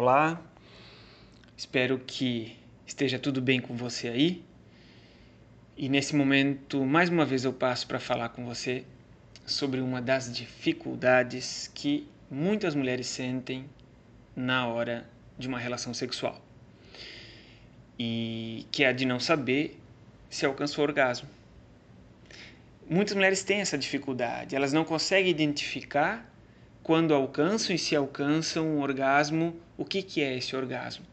Olá, espero que esteja tudo bem com você aí. E nesse momento, mais uma vez, eu passo para falar com você sobre uma das dificuldades que muitas mulheres sentem na hora de uma relação sexual. E que é a de não saber se alcançou o orgasmo. Muitas mulheres têm essa dificuldade, elas não conseguem identificar quando alcançam e se alcançam um orgasmo, o que, que é esse orgasmo?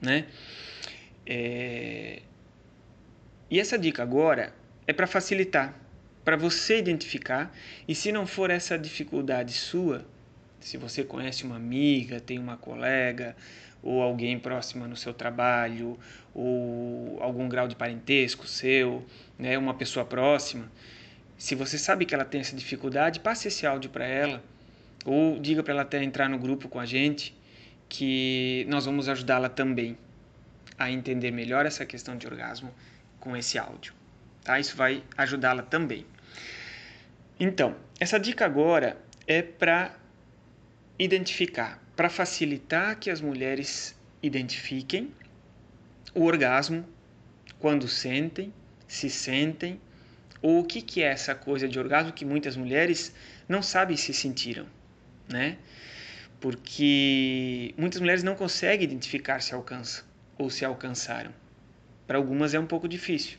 Né? É... E essa dica agora é para facilitar, para você identificar, e se não for essa dificuldade sua, se você conhece uma amiga, tem uma colega, ou alguém próxima no seu trabalho, ou algum grau de parentesco seu, né, uma pessoa próxima, se você sabe que ela tem essa dificuldade, passe esse áudio para ela, ou diga para ela até entrar no grupo com a gente, que nós vamos ajudá-la também a entender melhor essa questão de orgasmo com esse áudio. Tá? Isso vai ajudá-la também. Então, essa dica agora é para identificar, para facilitar que as mulheres identifiquem o orgasmo quando sentem, se sentem, ou o que, que é essa coisa de orgasmo que muitas mulheres não sabem se sentiram né? Porque muitas mulheres não conseguem identificar se alcançam ou se alcançaram. Para algumas é um pouco difícil.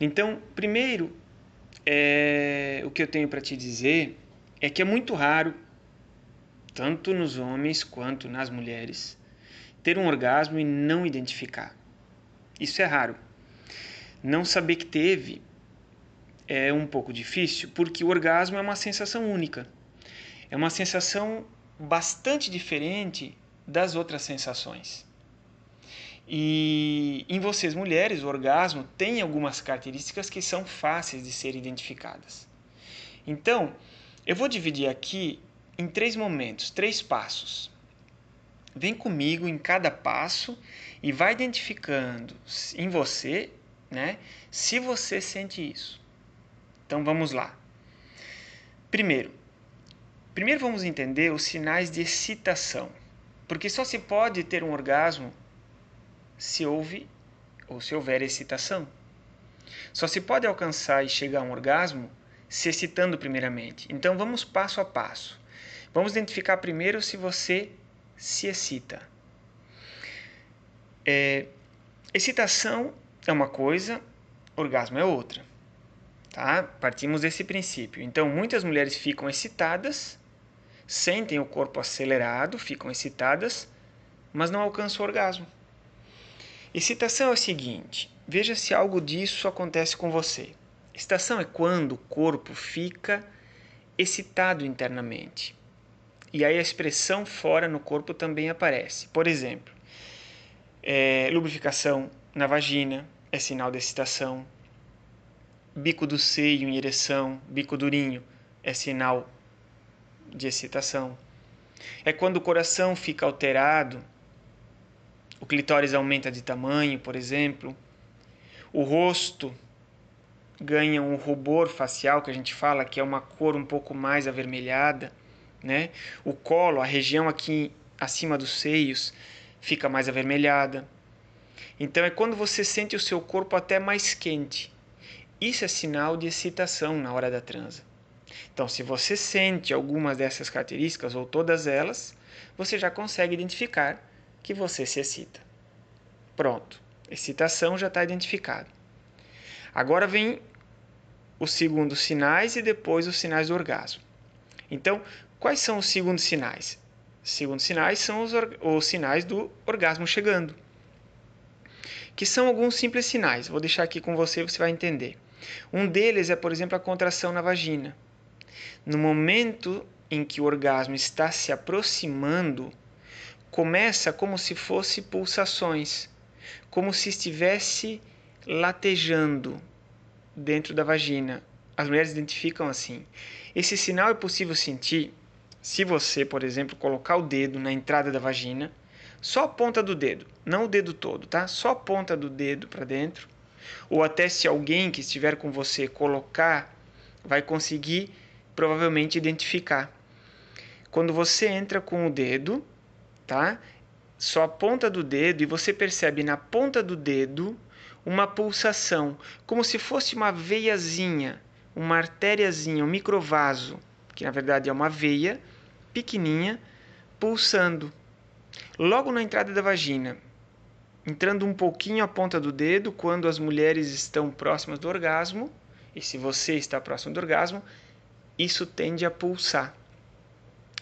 Então, primeiro, é, o que eu tenho para te dizer é que é muito raro, tanto nos homens quanto nas mulheres, ter um orgasmo e não identificar. Isso é raro. Não saber que teve é um pouco difícil, porque o orgasmo é uma sensação única. É uma sensação bastante diferente das outras sensações. E em vocês mulheres, o orgasmo tem algumas características que são fáceis de ser identificadas. Então, eu vou dividir aqui em três momentos, três passos. Vem comigo em cada passo e vai identificando em você, né, se você sente isso. Então vamos lá. Primeiro, Primeiro vamos entender os sinais de excitação, porque só se pode ter um orgasmo se houve ou se houver excitação. Só se pode alcançar e chegar a um orgasmo se excitando primeiramente. Então vamos passo a passo. Vamos identificar primeiro se você se excita. É, excitação é uma coisa, orgasmo é outra. Tá? Partimos desse princípio. Então muitas mulheres ficam excitadas sentem o corpo acelerado, ficam excitadas, mas não alcançam o orgasmo. Excitação é o seguinte: veja se algo disso acontece com você. Excitação é quando o corpo fica excitado internamente. E aí a expressão fora no corpo também aparece. Por exemplo, é, lubrificação na vagina é sinal de excitação. Bico do seio em ereção, bico durinho, é sinal de excitação. É quando o coração fica alterado, o clitóris aumenta de tamanho, por exemplo, o rosto ganha um rubor facial, que a gente fala que é uma cor um pouco mais avermelhada, né? O colo, a região aqui acima dos seios, fica mais avermelhada. Então é quando você sente o seu corpo até mais quente. Isso é sinal de excitação na hora da transa. Então, se você sente algumas dessas características ou todas elas, você já consegue identificar que você se excita. Pronto, excitação já está identificada. Agora vem os segundos sinais e depois os sinais do orgasmo. Então, quais são os segundos sinais? Os segundos sinais são os, os sinais do orgasmo chegando, que são alguns simples sinais. Vou deixar aqui com você, você vai entender. Um deles é, por exemplo, a contração na vagina. No momento em que o orgasmo está se aproximando, começa como se fosse pulsações, como se estivesse latejando dentro da vagina. As mulheres identificam assim. Esse sinal é possível sentir se você, por exemplo, colocar o dedo na entrada da vagina, só a ponta do dedo, não o dedo todo, tá? Só a ponta do dedo para dentro. Ou até se alguém que estiver com você colocar, vai conseguir provavelmente identificar. Quando você entra com o dedo tá? Só a ponta do dedo e você percebe na ponta do dedo uma pulsação, como se fosse uma veiazinha, uma artériazinha, um microvaso, que na verdade é uma veia pequenininha pulsando. Logo na entrada da vagina, entrando um pouquinho a ponta do dedo quando as mulheres estão próximas do orgasmo, e se você está próximo do orgasmo, isso tende a pulsar.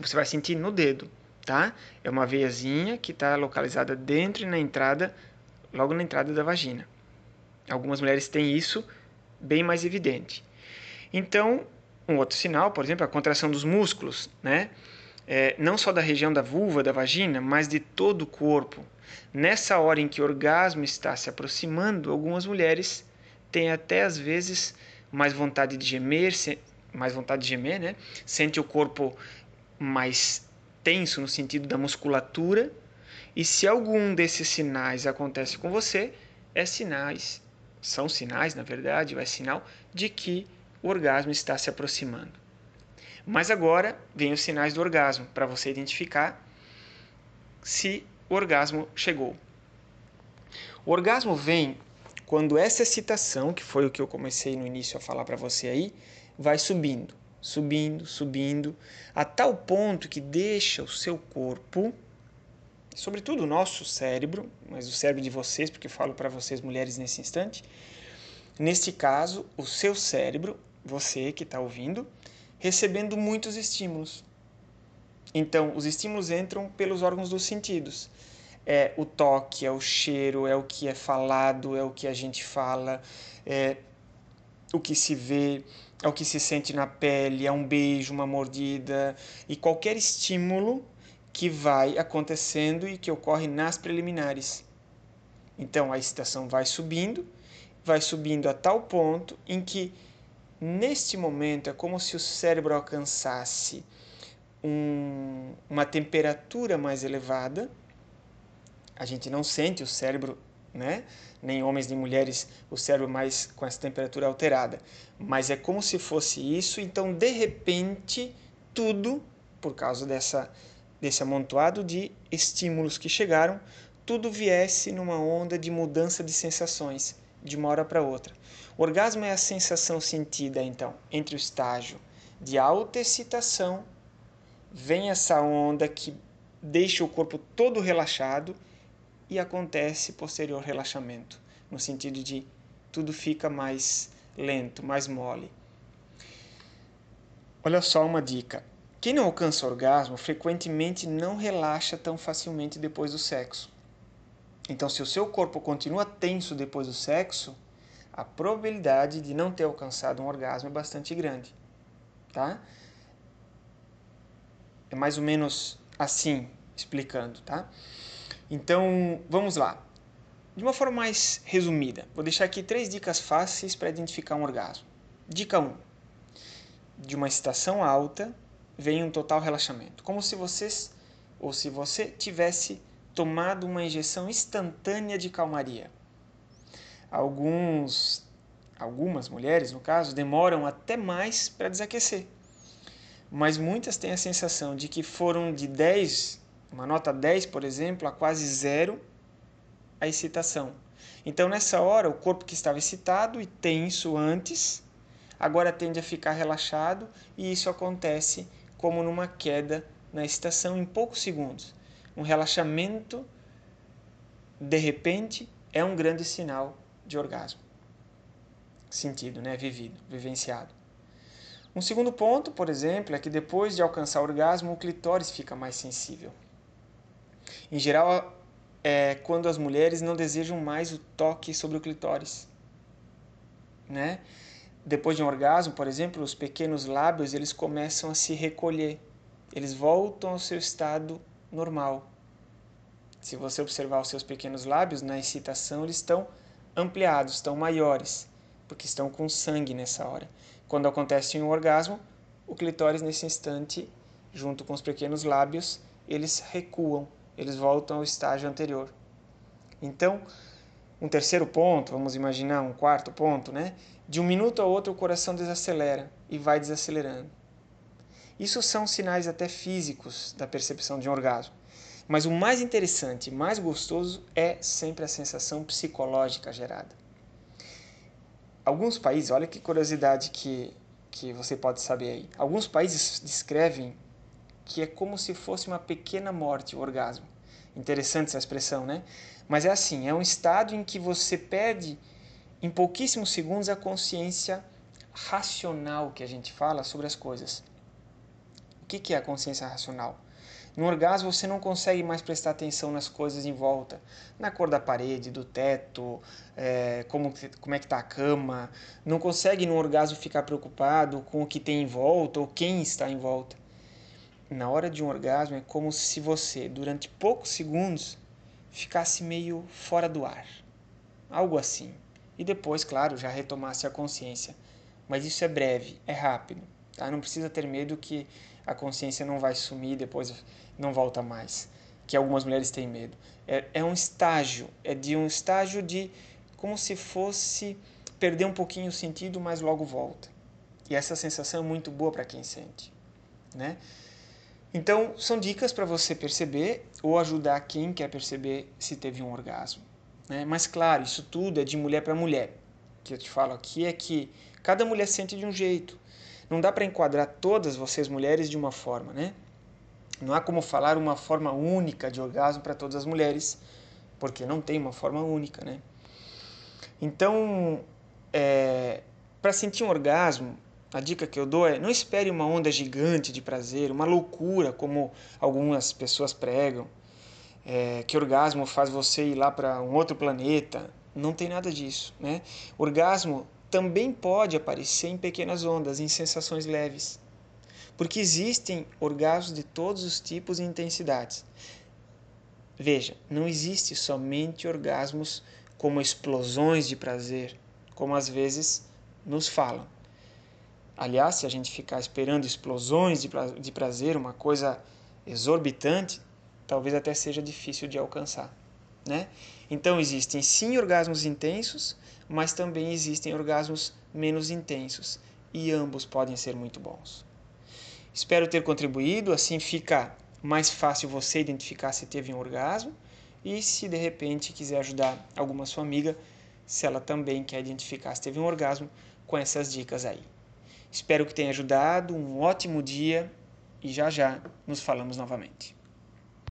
Você vai sentir no dedo, tá? É uma veiazinha que está localizada dentro e na entrada, logo na entrada da vagina. Algumas mulheres têm isso bem mais evidente. Então, um outro sinal, por exemplo, a contração dos músculos, né? É, não só da região da vulva, da vagina, mas de todo o corpo. Nessa hora em que o orgasmo está se aproximando, algumas mulheres têm até às vezes mais vontade de gemer, mais vontade de gemer, né? Sente o corpo mais tenso no sentido da musculatura. E se algum desses sinais acontece com você, é sinais, são sinais, na verdade, é sinal de que o orgasmo está se aproximando. Mas agora vem os sinais do orgasmo para você identificar se o orgasmo chegou. O orgasmo vem quando essa excitação, que foi o que eu comecei no início a falar para você aí, vai subindo, subindo, subindo, a tal ponto que deixa o seu corpo, sobretudo o nosso cérebro, mas o cérebro de vocês, porque eu falo para vocês mulheres nesse instante, neste caso, o seu cérebro você que está ouvindo, recebendo muitos estímulos. Então, os estímulos entram pelos órgãos dos sentidos. É o toque, é o cheiro, é o que é falado, é o que a gente fala, é o que se vê, é o que se sente na pele, é um beijo, uma mordida e qualquer estímulo que vai acontecendo e que ocorre nas preliminares. Então a excitação vai subindo, vai subindo a tal ponto em que Neste momento é como se o cérebro alcançasse um, uma temperatura mais elevada. A gente não sente o cérebro, né? nem homens nem mulheres, o cérebro mais com essa temperatura alterada. Mas é como se fosse isso, então de repente tudo, por causa dessa, desse amontoado de estímulos que chegaram, tudo viesse numa onda de mudança de sensações de uma hora para outra. O orgasmo é a sensação sentida, então, entre o estágio de alta excitação, vem essa onda que deixa o corpo todo relaxado e acontece posterior relaxamento, no sentido de tudo fica mais lento, mais mole. Olha só uma dica. Quem não alcança orgasmo frequentemente não relaxa tão facilmente depois do sexo. Então, se o seu corpo continua tenso depois do sexo, a probabilidade de não ter alcançado um orgasmo é bastante grande, tá? É mais ou menos assim, explicando, tá? Então, vamos lá. De uma forma mais resumida, vou deixar aqui três dicas fáceis para identificar um orgasmo. Dica 1. De uma excitação alta vem um total relaxamento, como se vocês ou se você tivesse tomado uma injeção instantânea de calmaria. Alguns, algumas mulheres, no caso, demoram até mais para desaquecer. Mas muitas têm a sensação de que foram de 10, uma nota 10, por exemplo, a quase zero a excitação. Então, nessa hora, o corpo que estava excitado e tenso antes, agora tende a ficar relaxado e isso acontece como numa queda na excitação em poucos segundos um relaxamento de repente é um grande sinal de orgasmo. Sentido, né? Vivido, vivenciado. Um segundo ponto, por exemplo, é que depois de alcançar o orgasmo, o clitóris fica mais sensível. Em geral, é quando as mulheres não desejam mais o toque sobre o clitóris, né? Depois de um orgasmo, por exemplo, os pequenos lábios eles começam a se recolher, eles voltam ao seu estado normal. Se você observar os seus pequenos lábios, na excitação eles estão ampliados, estão maiores, porque estão com sangue nessa hora. Quando acontece um orgasmo, o clitóris nesse instante, junto com os pequenos lábios, eles recuam, eles voltam ao estágio anterior. Então, um terceiro ponto, vamos imaginar um quarto ponto, né? De um minuto a outro o coração desacelera e vai desacelerando. Isso são sinais até físicos da percepção de um orgasmo. Mas o mais interessante, mais gostoso é sempre a sensação psicológica gerada. Alguns países, olha que curiosidade que, que você pode saber aí. Alguns países descrevem que é como se fosse uma pequena morte, o orgasmo. Interessante essa expressão, né? Mas é assim, é um estado em que você perde em pouquíssimos segundos a consciência racional que a gente fala sobre as coisas. O que é a consciência racional? No orgasmo você não consegue mais prestar atenção nas coisas em volta, na cor da parede, do teto, é, como, como é que está a cama. Não consegue no orgasmo ficar preocupado com o que tem em volta ou quem está em volta. Na hora de um orgasmo é como se você, durante poucos segundos, ficasse meio fora do ar. Algo assim. E depois, claro, já retomasse a consciência. Mas isso é breve, é rápido. Tá? Não precisa ter medo que a consciência não vai sumir depois não volta mais. Que algumas mulheres têm medo. É, é um estágio, é de um estágio de como se fosse perder um pouquinho o sentido, mas logo volta. E essa sensação é muito boa para quem sente, né? Então, são dicas para você perceber ou ajudar quem quer perceber se teve um orgasmo. Né? Mas, claro, isso tudo é de mulher para mulher. O que eu te falo aqui é que cada mulher sente de um jeito. Não dá para enquadrar todas vocês mulheres de uma forma, né? Não há como falar uma forma única de orgasmo para todas as mulheres, porque não tem uma forma única, né? Então, é, para sentir um orgasmo, a dica que eu dou é não espere uma onda gigante de prazer, uma loucura, como algumas pessoas pregam, é, que orgasmo faz você ir lá para um outro planeta. Não tem nada disso. Né? Orgasmo também pode aparecer em pequenas ondas, em sensações leves. Porque existem orgasmos de todos os tipos e intensidades. Veja, não existe somente orgasmos como explosões de prazer, como às vezes nos falam. Aliás, se a gente ficar esperando explosões de prazer, uma coisa exorbitante, talvez até seja difícil de alcançar. Né? Então existem sim orgasmos intensos, mas também existem orgasmos menos intensos, e ambos podem ser muito bons. Espero ter contribuído, assim fica mais fácil você identificar se teve um orgasmo e se de repente quiser ajudar alguma sua amiga, se ela também quer identificar se teve um orgasmo, com essas dicas aí. Espero que tenha ajudado. Um ótimo dia e já já nos falamos novamente.